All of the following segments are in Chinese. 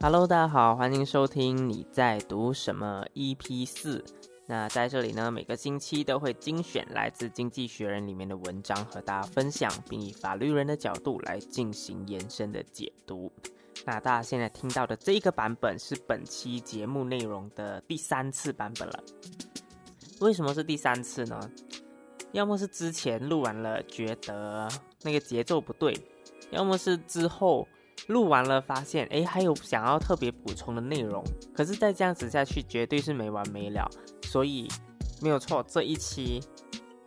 Hello，大家好，欢迎收听你在读什么 EP 四。那在这里呢，每个星期都会精选来自《经济学人》里面的文章和大家分享，并以法律人的角度来进行延伸的解读。那大家现在听到的这一个版本是本期节目内容的第三次版本了。为什么是第三次呢？要么是之前录完了觉得那个节奏不对，要么是之后。录完了，发现哎，还有想要特别补充的内容，可是再这样子下去，绝对是没完没了。所以没有错，这一期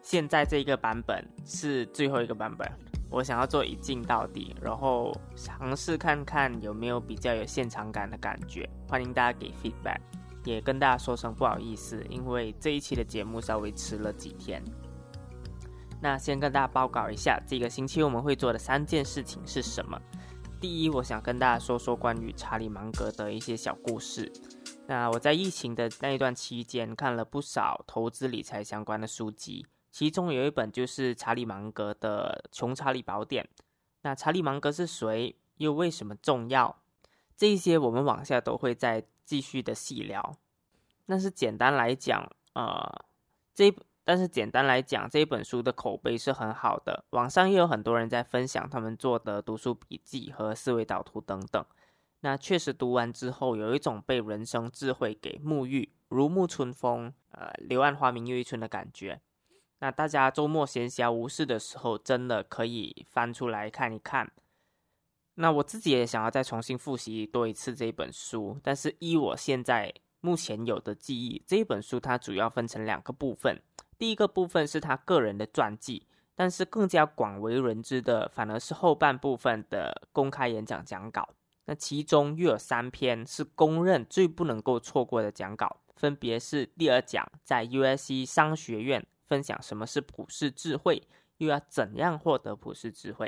现在这个版本是最后一个版本。我想要做一镜到底，然后尝试看看有没有比较有现场感的感觉。欢迎大家给 feedback，也跟大家说声不好意思，因为这一期的节目稍微迟了几天。那先跟大家报告一下，这个星期我们会做的三件事情是什么？第一，我想跟大家说说关于查理芒格的一些小故事。那我在疫情的那一段期间看了不少投资理财相关的书籍，其中有一本就是查理芒格的《穷查理宝典》。那查理芒格是谁？又为什么重要？这一些我们往下都会再继续的细聊。但是简单来讲，呃，这。但是简单来讲，这一本书的口碑是很好的，网上也有很多人在分享他们做的读书笔记和思维导图等等。那确实读完之后，有一种被人生智慧给沐浴，如沐春风，呃，柳暗花明又一村的感觉。那大家周末闲暇无事的时候，真的可以翻出来看一看。那我自己也想要再重新复习多一次这本书，但是依我现在目前有的记忆，这一本书它主要分成两个部分。第一个部分是他个人的传记，但是更加广为人知的反而是后半部分的公开演讲讲稿。那其中又有三篇是公认最不能够错过的讲稿，分别是第二讲在 U.S.C 商学院分享什么是普世智慧，又要怎样获得普世智慧；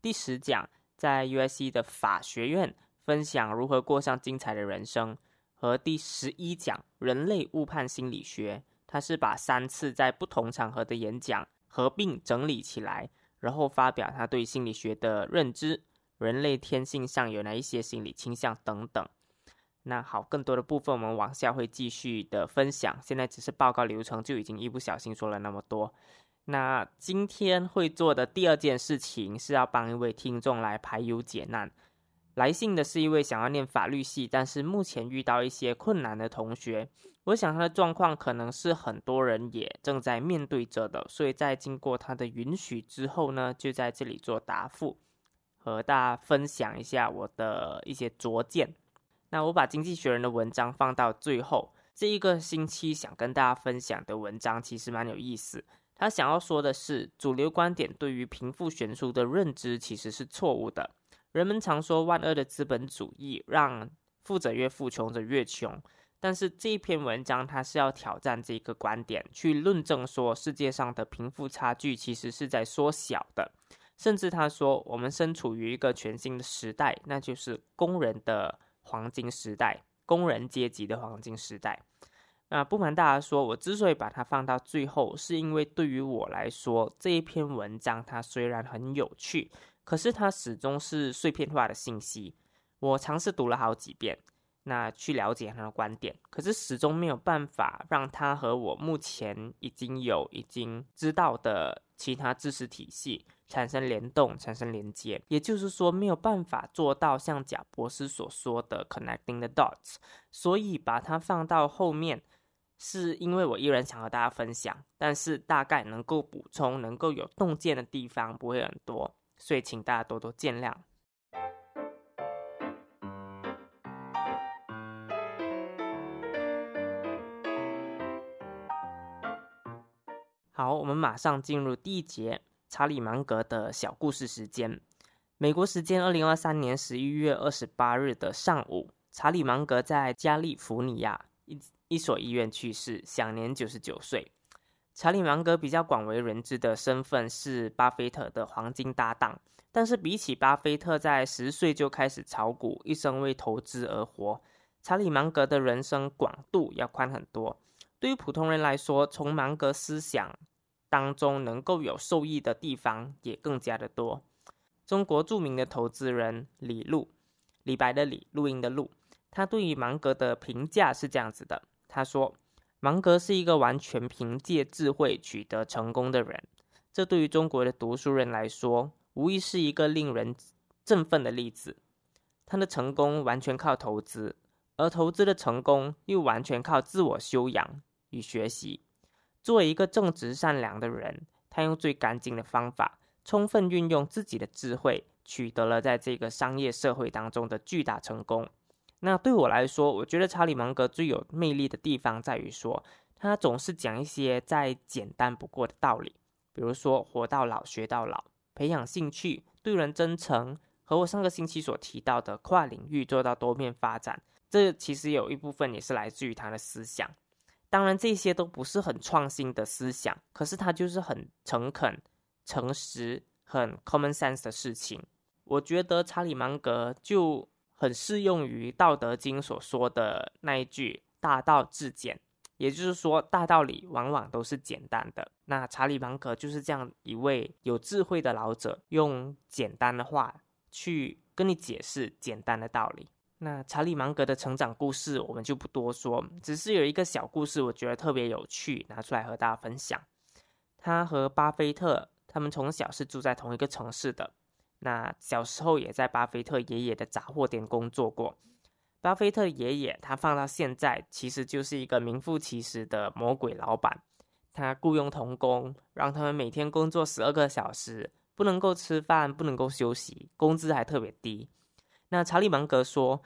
第十讲在 U.S.C 的法学院分享如何过上精彩的人生，和第十一讲人类误判心理学。他是把三次在不同场合的演讲合并整理起来，然后发表他对心理学的认知、人类天性上有哪一些心理倾向等等。那好，更多的部分我们往下会继续的分享。现在只是报告流程，就已经一不小心说了那么多。那今天会做的第二件事情是要帮一位听众来排忧解难。来信的是一位想要念法律系，但是目前遇到一些困难的同学。我想他的状况可能是很多人也正在面对着的，所以在经过他的允许之后呢，就在这里做答复，和大家分享一下我的一些拙见。那我把经济学人的文章放到最后，这一个星期想跟大家分享的文章其实蛮有意思。他想要说的是，主流观点对于贫富悬殊的认知其实是错误的。人们常说万恶的资本主义让富者越富，穷者越穷。但是这一篇文章，它是要挑战这个观点，去论证说世界上的贫富差距其实是在缩小的，甚至他说我们身处于一个全新的时代，那就是工人的黄金时代，工人阶级的黄金时代。那不瞒大家说，我之所以把它放到最后，是因为对于我来说，这一篇文章它虽然很有趣，可是它始终是碎片化的信息。我尝试读了好几遍。那去了解他的观点，可是始终没有办法让他和我目前已经有已经知道的其他知识体系产生联动、产生连接。也就是说，没有办法做到像贾博士所说的 connecting the dots。所以把它放到后面，是因为我依然想和大家分享，但是大概能够补充、能够有洞见的地方不会很多，所以请大家多多见谅。好，我们马上进入第一节查理芒格的小故事时间。美国时间二零二三年十一月二十八日的上午，查理芒格在加利福尼亚一一所医院去世，享年九十九岁。查理芒格比较广为人知的身份是巴菲特的黄金搭档，但是比起巴菲特在十岁就开始炒股，一生为投资而活，查理芒格的人生广度要宽很多。对于普通人来说，从芒格思想当中能够有受益的地方也更加的多。中国著名的投资人李路，李白的李，录音的录，他对于芒格的评价是这样子的：他说，芒格是一个完全凭借智慧取得成功的人。这对于中国的读书人来说，无疑是一个令人振奋的例子。他的成功完全靠投资，而投资的成功又完全靠自我修养与学习。作为一个正直善良的人，他用最干净的方法。充分运用自己的智慧，取得了在这个商业社会当中的巨大成功。那对我来说，我觉得查理芒格最有魅力的地方在于说，他总是讲一些再简单不过的道理，比如说“活到老，学到老”，培养兴趣，对人真诚，和我上个星期所提到的跨领域做到多面发展，这其实有一部分也是来自于他的思想。当然，这些都不是很创新的思想，可是他就是很诚恳。诚实很 common sense 的事情，我觉得查理芒格就很适用于《道德经》所说的那一句“大道至简”，也就是说，大道理往往都是简单的。那查理芒格就是这样一位有智慧的老者，用简单的话去跟你解释简单的道理。那查理芒格的成长故事我们就不多说，只是有一个小故事，我觉得特别有趣，拿出来和大家分享。他和巴菲特。他们从小是住在同一个城市的，那小时候也在巴菲特爷爷的杂货店工作过。巴菲特爷爷他放到现在其实就是一个名副其实的魔鬼老板，他雇佣童工，让他们每天工作十二个小时，不能够吃饭，不能够休息，工资还特别低。那查理芒格说，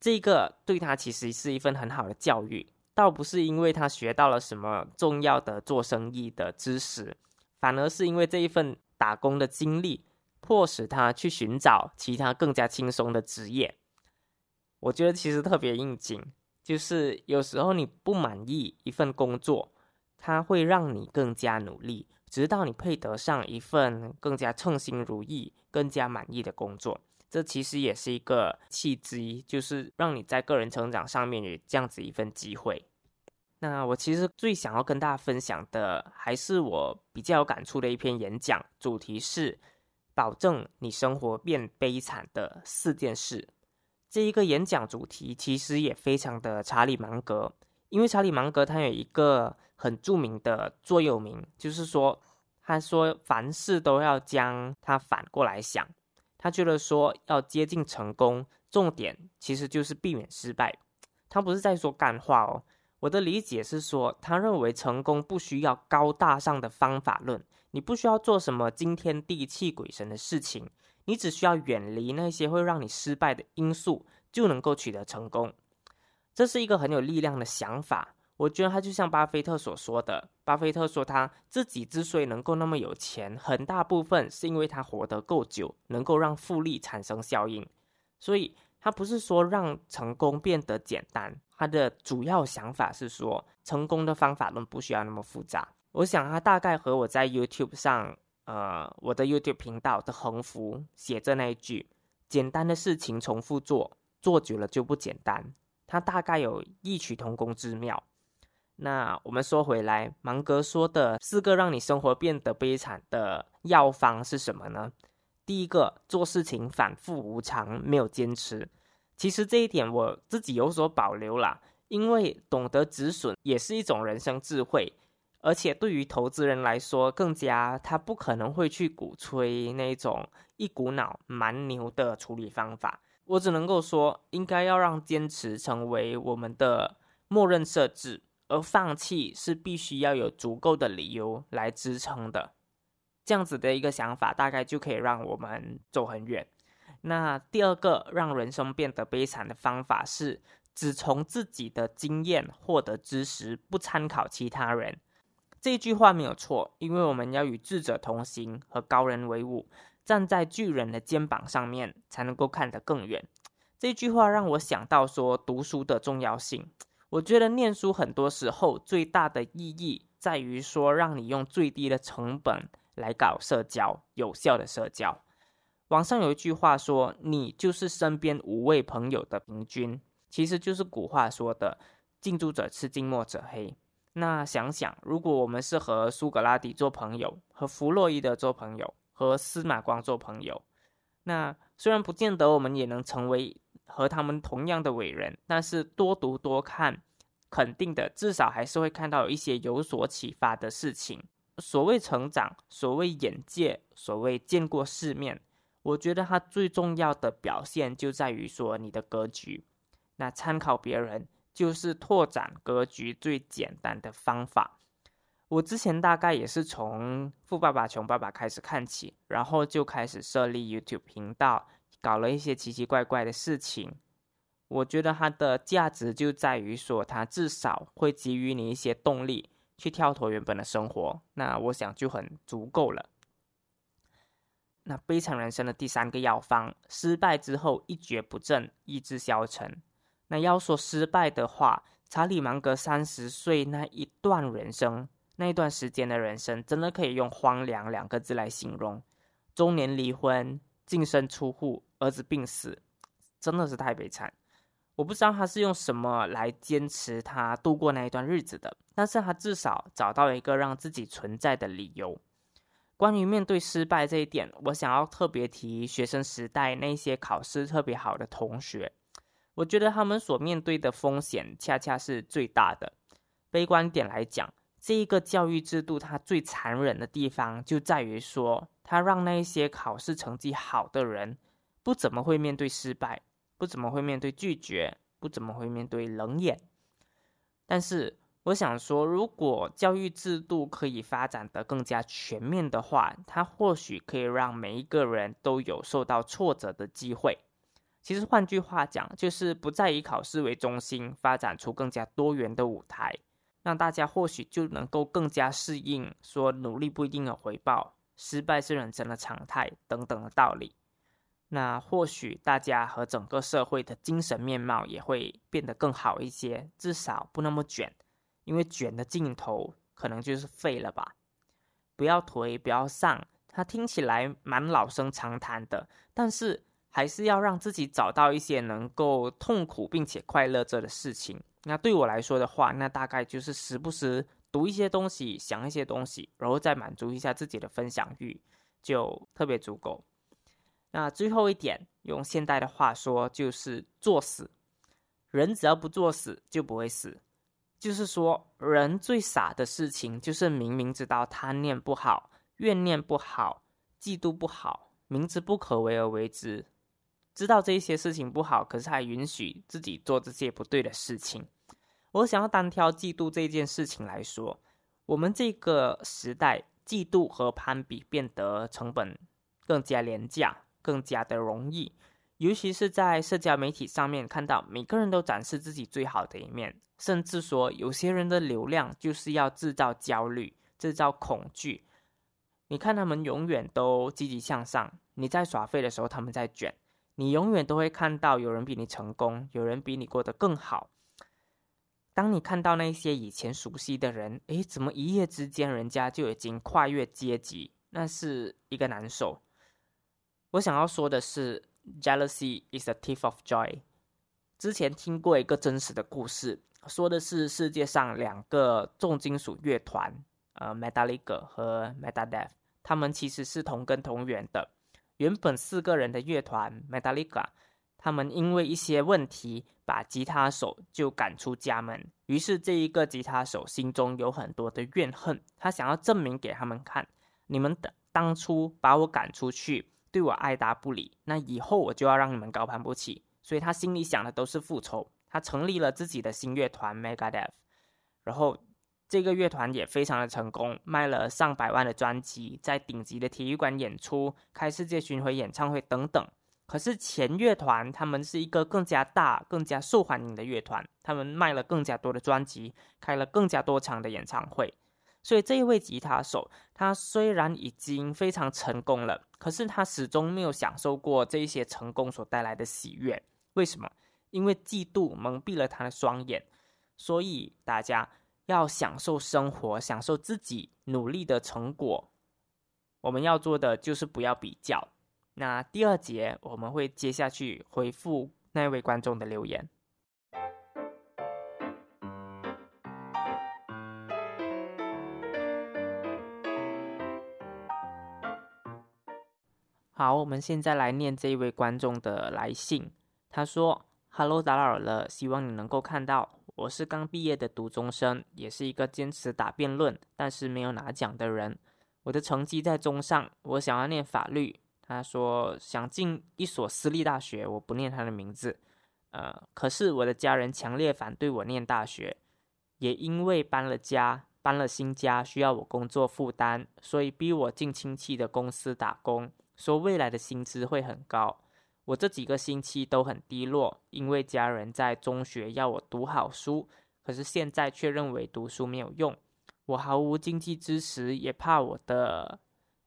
这个对他其实是一份很好的教育，倒不是因为他学到了什么重要的做生意的知识。反而是因为这一份打工的经历，迫使他去寻找其他更加轻松的职业。我觉得其实特别应景，就是有时候你不满意一份工作，它会让你更加努力，直到你配得上一份更加称心如意、更加满意的工作。这其实也是一个契机，就是让你在个人成长上面有这样子一份机会。那我其实最想要跟大家分享的，还是我比较有感触的一篇演讲，主题是保证你生活变悲惨的四件事。这一个演讲主题其实也非常的查理芒格，因为查理芒格他有一个很著名的座右铭，就是说他说凡事都要将它反过来想，他觉得说要接近成功，重点其实就是避免失败。他不是在说干话哦。我的理解是说，他认为成功不需要高大上的方法论，你不需要做什么惊天地泣鬼神的事情，你只需要远离那些会让你失败的因素，就能够取得成功。这是一个很有力量的想法。我觉得他就像巴菲特所说的，巴菲特说他自己之所以能够那么有钱，很大部分是因为他活得够久，能够让复利产生效应。所以，他不是说让成功变得简单。他的主要想法是说，成功的方法论不需要那么复杂。我想他大概和我在 YouTube 上，呃，我的 YouTube 频道的横幅写着那一句“简单的事情重复做，做久了就不简单”，他大概有异曲同工之妙。那我们说回来，芒格说的四个让你生活变得悲惨的药方是什么呢？第一个，做事情反复无常，没有坚持。其实这一点我自己有所保留啦，因为懂得止损也是一种人生智慧，而且对于投资人来说，更加他不可能会去鼓吹那种一股脑蛮牛的处理方法。我只能够说，应该要让坚持成为我们的默认设置，而放弃是必须要有足够的理由来支撑的。这样子的一个想法，大概就可以让我们走很远。那第二个让人生变得悲惨的方法是，只从自己的经验获得知识，不参考其他人。这句话没有错，因为我们要与智者同行，和高人为伍，站在巨人的肩膀上面，才能够看得更远。这句话让我想到说读书的重要性。我觉得念书很多时候最大的意义在于说，让你用最低的成本来搞社交，有效的社交。网上有一句话说：“你就是身边五位朋友的平均。”其实就是古话说的“近朱者赤，近墨者黑”。那想想，如果我们是和苏格拉底做朋友，和弗洛伊德做朋友，和司马光做朋友，那虽然不见得我们也能成为和他们同样的伟人，但是多读多看，肯定的，至少还是会看到一些有所启发的事情。所谓成长，所谓眼界，所谓见过世面，我觉得它最重要的表现就在于说你的格局。那参考别人。就是拓展格局最简单的方法。我之前大概也是从《富爸爸穷爸爸》开始看起，然后就开始设立 YouTube 频道，搞了一些奇奇怪怪的事情。我觉得它的价值就在于说，它至少会给予你一些动力去跳脱原本的生活。那我想就很足够了。那悲惨人生的第三个药方：失败之后一蹶不振，意志消沉。那要说失败的话，查理芒格三十岁那一段人生，那一段时间的人生，真的可以用荒凉两个字来形容。中年离婚，净身出户，儿子病死，真的是太悲惨。我不知道他是用什么来坚持他度过那一段日子的，但是他至少找到一个让自己存在的理由。关于面对失败这一点，我想要特别提学生时代那些考试特别好的同学。我觉得他们所面对的风险恰恰是最大的。悲观点来讲，这一个教育制度它最残忍的地方就在于说，它让那一些考试成绩好的人不怎么会面对失败，不怎么会面对拒绝，不怎么会面对冷眼。但是我想说，如果教育制度可以发展得更加全面的话，它或许可以让每一个人都有受到挫折的机会。其实换句话讲，就是不再以考试为中心，发展出更加多元的舞台，让大家或许就能够更加适应说努力不一定有回报，失败是人生的常态等等的道理。那或许大家和整个社会的精神面貌也会变得更好一些，至少不那么卷，因为卷的尽头可能就是废了吧。不要颓，不要丧，它听起来蛮老生常谈的，但是。还是要让自己找到一些能够痛苦并且快乐着的事情。那对我来说的话，那大概就是时不时读一些东西，想一些东西，然后再满足一下自己的分享欲，就特别足够。那最后一点，用现代的话说，就是作死。人只要不作死，就不会死。就是说，人最傻的事情，就是明明知道贪念不好、怨念不好、嫉妒不好，明知不可为而为之。知道这些事情不好，可是还允许自己做这些不对的事情。我想要单挑嫉妒这件事情来说，我们这个时代嫉妒和攀比变得成本更加廉价，更加的容易。尤其是在社交媒体上面，看到每个人都展示自己最好的一面，甚至说有些人的流量就是要制造焦虑、制造恐惧。你看他们永远都积极向上，你在耍废的时候，他们在卷。你永远都会看到有人比你成功，有人比你过得更好。当你看到那些以前熟悉的人，诶，怎么一夜之间人家就已经跨越阶级？那是一个难受。我想要说的是，jealousy is a thief of joy。之前听过一个真实的故事，说的是世界上两个重金属乐团，呃，Metallica 和 Metadeth，他们其实是同根同源的。原本四个人的乐团 Metallica，他们因为一些问题，把吉他手就赶出家门。于是这一个吉他手心中有很多的怨恨，他想要证明给他们看：你们的当初把我赶出去，对我爱答不理，那以后我就要让你们高攀不起。所以他心里想的都是复仇。他成立了自己的新乐团 Megadeth，然后。这个乐团也非常的成功，卖了上百万的专辑，在顶级的体育馆演出，开世界巡回演唱会等等。可是前乐团他们是一个更加大、更加受欢迎的乐团，他们卖了更加多的专辑，开了更加多场的演唱会。所以这一位吉他手，他虽然已经非常成功了，可是他始终没有享受过这一些成功所带来的喜悦。为什么？因为嫉妒蒙蔽了他的双眼。所以大家。要享受生活，享受自己努力的成果，我们要做的就是不要比较。那第二节我们会接下去回复那位观众的留言。好，我们现在来念这一位观众的来信，他说 hello 打扰了，希望你能够看到。我是刚毕业的读中生，也是一个坚持打辩论但是没有拿奖的人。我的成绩在中上，我想要念法律。他说想进一所私立大学，我不念他的名字。呃，可是我的家人强烈反对我念大学，也因为搬了家。”搬了新家，需要我工作负担，所以逼我进亲戚的公司打工，说未来的薪资会很高。我这几个星期都很低落，因为家人在中学要我读好书，可是现在却认为读书没有用。我毫无经济支持，也怕我的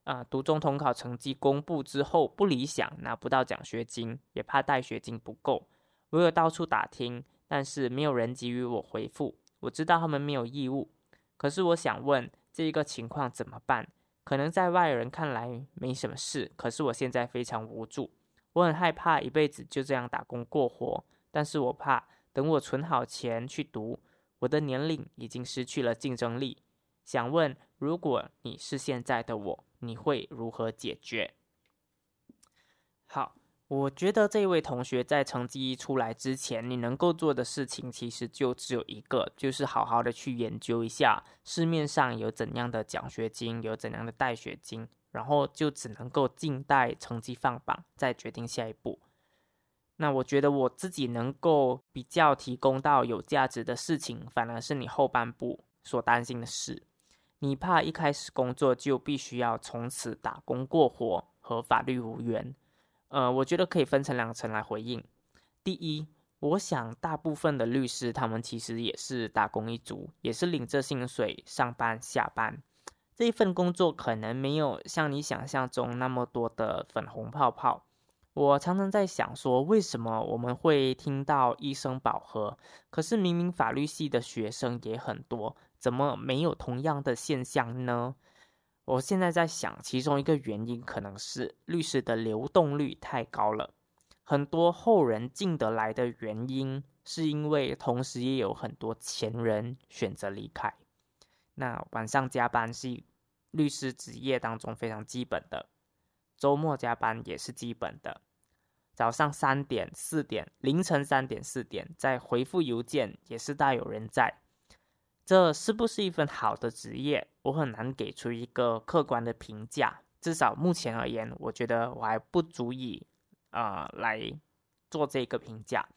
啊读中统考成绩公布之后不理想，拿不到奖学金，也怕带学金不够。我有到处打听，但是没有人给予我回复。我知道他们没有义务。可是我想问，这一个情况怎么办？可能在外人看来没什么事，可是我现在非常无助，我很害怕一辈子就这样打工过活。但是我怕等我存好钱去读，我的年龄已经失去了竞争力。想问，如果你是现在的我，你会如何解决？好。我觉得这位同学在成绩一出来之前，你能够做的事情其实就只有一个，就是好好的去研究一下市面上有怎样的奖学金，有怎样的带学金，然后就只能够静待成绩放榜，再决定下一步。那我觉得我自己能够比较提供到有价值的事情，反而是你后半部所担心的事。你怕一开始工作就必须要从此打工过活，和法律无缘。呃，我觉得可以分成两层来回应。第一，我想大部分的律师他们其实也是打工一族，也是领着薪水上班下班。这一份工作可能没有像你想象中那么多的粉红泡泡。我常常在想说，为什么我们会听到医生饱和，可是明明法律系的学生也很多，怎么没有同样的现象呢？我现在在想，其中一个原因可能是律师的流动率太高了，很多后人进得来的原因，是因为同时也有很多前人选择离开。那晚上加班是律师职业当中非常基本的，周末加班也是基本的，早上三点、四点、凌晨三点、四点再回复邮件也是大有人在。这是不是一份好的职业？我很难给出一个客观的评价。至少目前而言，我觉得我还不足以啊来做这个评价。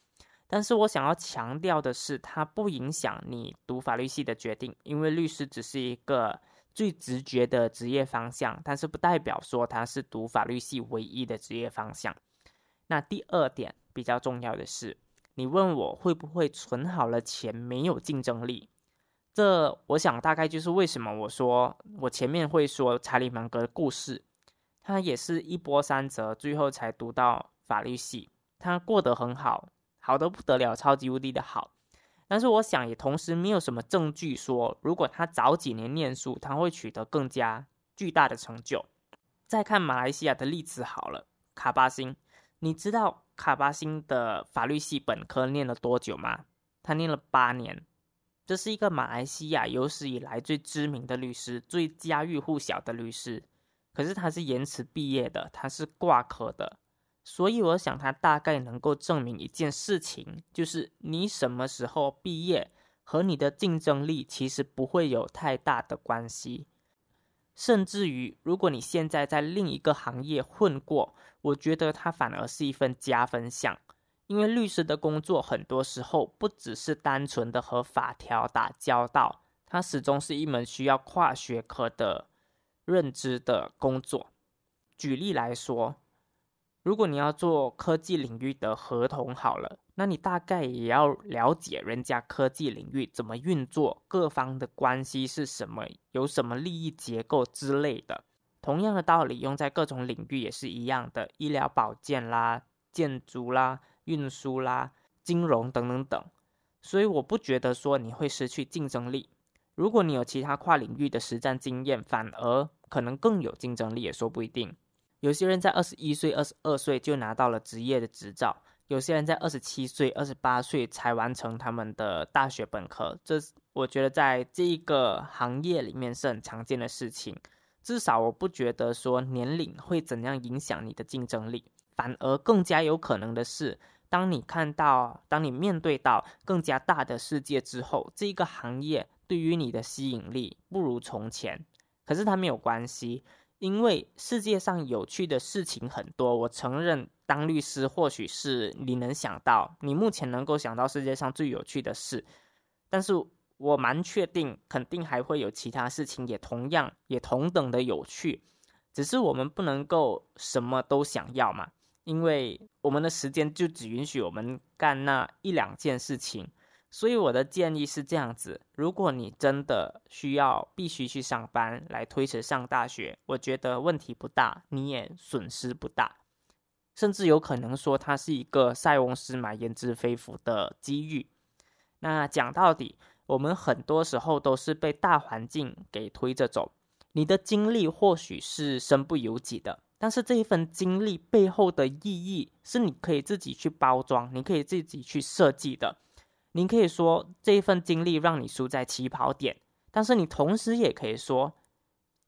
但是我想要强调的是，它不影响你读法律系的决定，因为律师只是一个最直觉的职业方向，但是不代表说它是读法律系唯一的职业方向。那第二点比较重要的是，你问我会不会存好了钱没有竞争力？这我想大概就是为什么我说我前面会说查理芒格的故事，他也是一波三折，最后才读到法律系，他过得很好，好的不得了，超级无敌的好。但是我想也同时没有什么证据说，如果他早几年念书，他会取得更加巨大的成就。再看马来西亚的例子好了，卡巴辛，你知道卡巴辛的法律系本科念了多久吗？他念了八年。这是一个马来西亚有史以来最知名的律师，最家喻户晓的律师。可是他是延迟毕业的，他是挂科的。所以我想它大概能够证明一件事情，就是你什么时候毕业和你的竞争力其实不会有太大的关系。甚至于，如果你现在在另一个行业混过，我觉得它反而是一份加分项。因为律师的工作很多时候不只是单纯的和法条打交道，它始终是一门需要跨学科的认知的工作。举例来说，如果你要做科技领域的合同，好了，那你大概也要了解人家科技领域怎么运作，各方的关系是什么，有什么利益结构之类的。同样的道理用在各种领域也是一样的，医疗保健啦，建筑啦。运输啦、金融等等等，所以我不觉得说你会失去竞争力。如果你有其他跨领域的实战经验，反而可能更有竞争力，也说不一定。有些人在二十一岁、二十二岁就拿到了职业的执照，有些人在二十七岁、二十八岁才完成他们的大学本科。这我觉得在这一个行业里面是很常见的事情。至少我不觉得说年龄会怎样影响你的竞争力，反而更加有可能的是，当你看到、当你面对到更加大的世界之后，这个行业对于你的吸引力不如从前。可是它没有关系，因为世界上有趣的事情很多。我承认，当律师或许是你能想到、你目前能够想到世界上最有趣的事，但是。我蛮确定，肯定还会有其他事情也同样也同等的有趣，只是我们不能够什么都想要嘛，因为我们的时间就只允许我们干那一两件事情。所以我的建议是这样子：如果你真的需要必须去上班来推迟上大学，我觉得问题不大，你也损失不大，甚至有可能说它是一个塞翁失马焉知非福的机遇。那讲到底。我们很多时候都是被大环境给推着走，你的经历或许是身不由己的，但是这一份经历背后的意义是你可以自己去包装，你可以自己去设计的。您可以说这一份经历让你输在起跑点，但是你同时也可以说，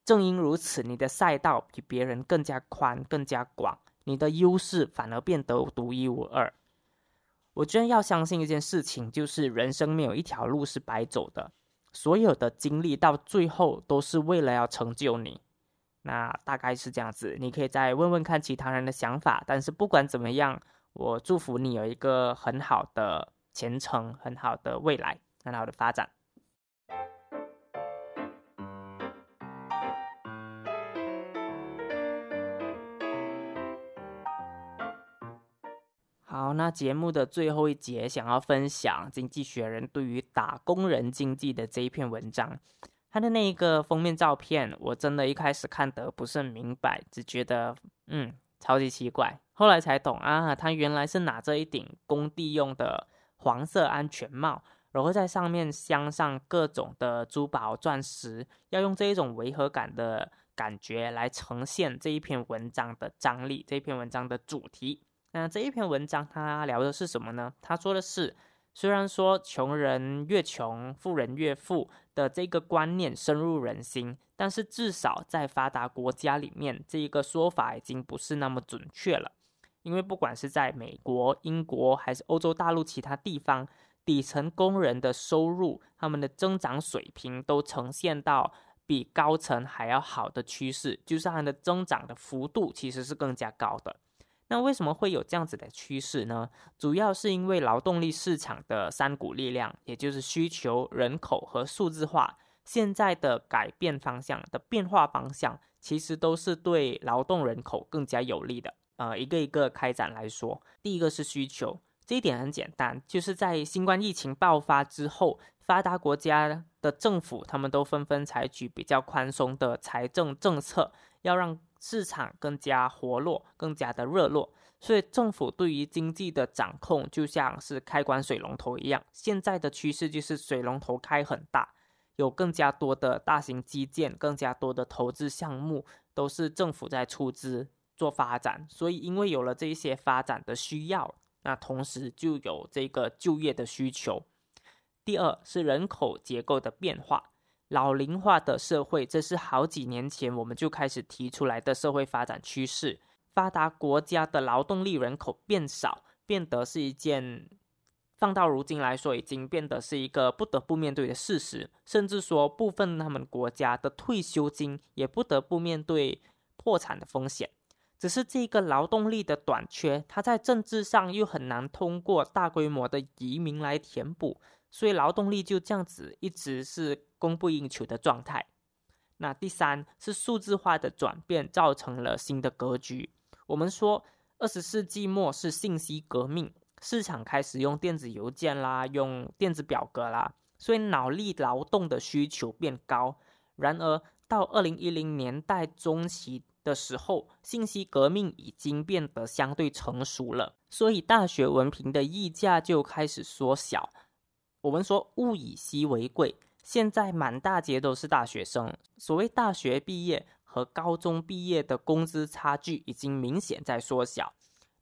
正因如此，你的赛道比别人更加宽、更加广，你的优势反而变得独一无二。我居然要相信一件事情，就是人生没有一条路是白走的，所有的经历到最后都是为了要成就你。那大概是这样子，你可以再问问看其他人的想法。但是不管怎么样，我祝福你有一个很好的前程，很好的未来，很好的发展。好，那节目的最后一节，想要分享《经济学人》对于打工人经济的这一篇文章。他的那一个封面照片，我真的一开始看得不是很明白，只觉得嗯超级奇怪。后来才懂啊，他原来是拿着一顶工地用的黄色安全帽，然后在上面镶上各种的珠宝钻石，要用这一种违和感的感觉来呈现这一篇文章的张力，这一篇文章的主题。那这一篇文章，他聊的是什么呢？他说的是，虽然说穷人越穷，富人越富的这个观念深入人心，但是至少在发达国家里面，这一个说法已经不是那么准确了。因为不管是在美国、英国还是欧洲大陆其他地方，底层工人的收入，他们的增长水平都呈现到比高层还要好的趋势，就是它的增长的幅度其实是更加高的。那为什么会有这样子的趋势呢？主要是因为劳动力市场的三股力量，也就是需求、人口和数字化，现在的改变方向的变化方向，其实都是对劳动人口更加有利的。呃，一个一个开展来说，第一个是需求，这一点很简单，就是在新冠疫情爆发之后，发达国家的政府他们都纷纷采取比较宽松的财政政策，要让。市场更加活络，更加的热络，所以政府对于经济的掌控就像是开关水龙头一样。现在的趋势就是水龙头开很大，有更加多的大型基建，更加多的投资项目都是政府在出资做发展。所以因为有了这一些发展的需要，那同时就有这个就业的需求。第二是人口结构的变化。老龄化的社会，这是好几年前我们就开始提出来的社会发展趋势。发达国家的劳动力人口变少，变得是一件放到如今来说，已经变得是一个不得不面对的事实。甚至说，部分他们国家的退休金也不得不面对破产的风险。只是这个劳动力的短缺，它在政治上又很难通过大规模的移民来填补。所以劳动力就这样子一直是供不应求的状态。那第三是数字化的转变造成了新的格局。我们说二十世纪末是信息革命，市场开始用电子邮件啦，用电子表格啦，所以脑力劳动的需求变高。然而到二零一零年代中期的时候，信息革命已经变得相对成熟了，所以大学文凭的溢价就开始缩小。我们说物以稀为贵，现在满大街都是大学生。所谓大学毕业和高中毕业的工资差距已经明显在缩小。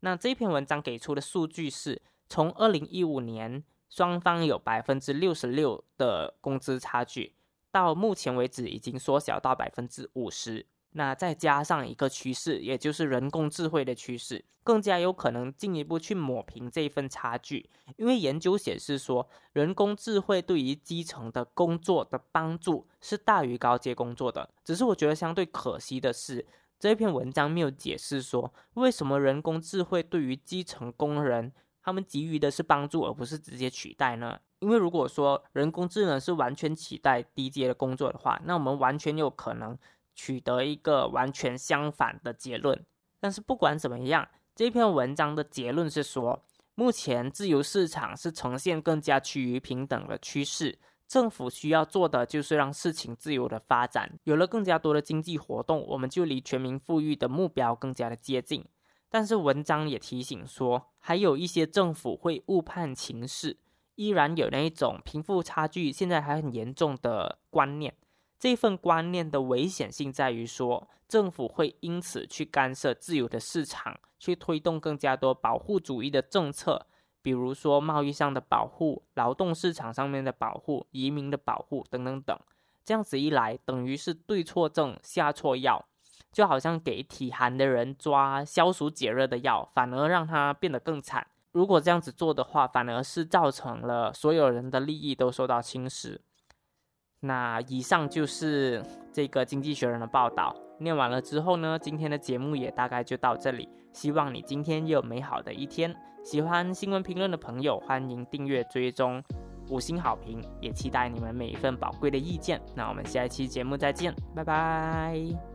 那这篇文章给出的数据是，从二零一五年双方有百分之六十六的工资差距，到目前为止已经缩小到百分之五十。那再加上一个趋势，也就是人工智慧的趋势，更加有可能进一步去抹平这一份差距。因为研究显示说，人工智慧对于基层的工作的帮助是大于高阶工作的。只是我觉得相对可惜的是，这篇文章没有解释说，为什么人工智慧对于基层工人他们给予的是帮助，而不是直接取代呢？因为如果说人工智能是完全取代低阶的工作的话，那我们完全有可能。取得一个完全相反的结论，但是不管怎么样，这篇文章的结论是说，目前自由市场是呈现更加趋于平等的趋势，政府需要做的就是让事情自由的发展，有了更加多的经济活动，我们就离全民富裕的目标更加的接近。但是文章也提醒说，还有一些政府会误判情势，依然有那一种贫富差距现在还很严重的观念。这份观念的危险性在于说，政府会因此去干涉自由的市场，去推动更加多保护主义的政策，比如说贸易上的保护、劳动市场上面的保护、移民的保护等等等。这样子一来，等于是对错症下错药，就好像给体寒的人抓消暑解热的药，反而让他变得更惨。如果这样子做的话，反而是造成了所有人的利益都受到侵蚀。那以上就是这个《经济学人》的报道。念完了之后呢，今天的节目也大概就到这里。希望你今天也有美好的一天。喜欢新闻评论的朋友，欢迎订阅、追踪、五星好评，也期待你们每一份宝贵的意见。那我们下一期节目再见，拜拜。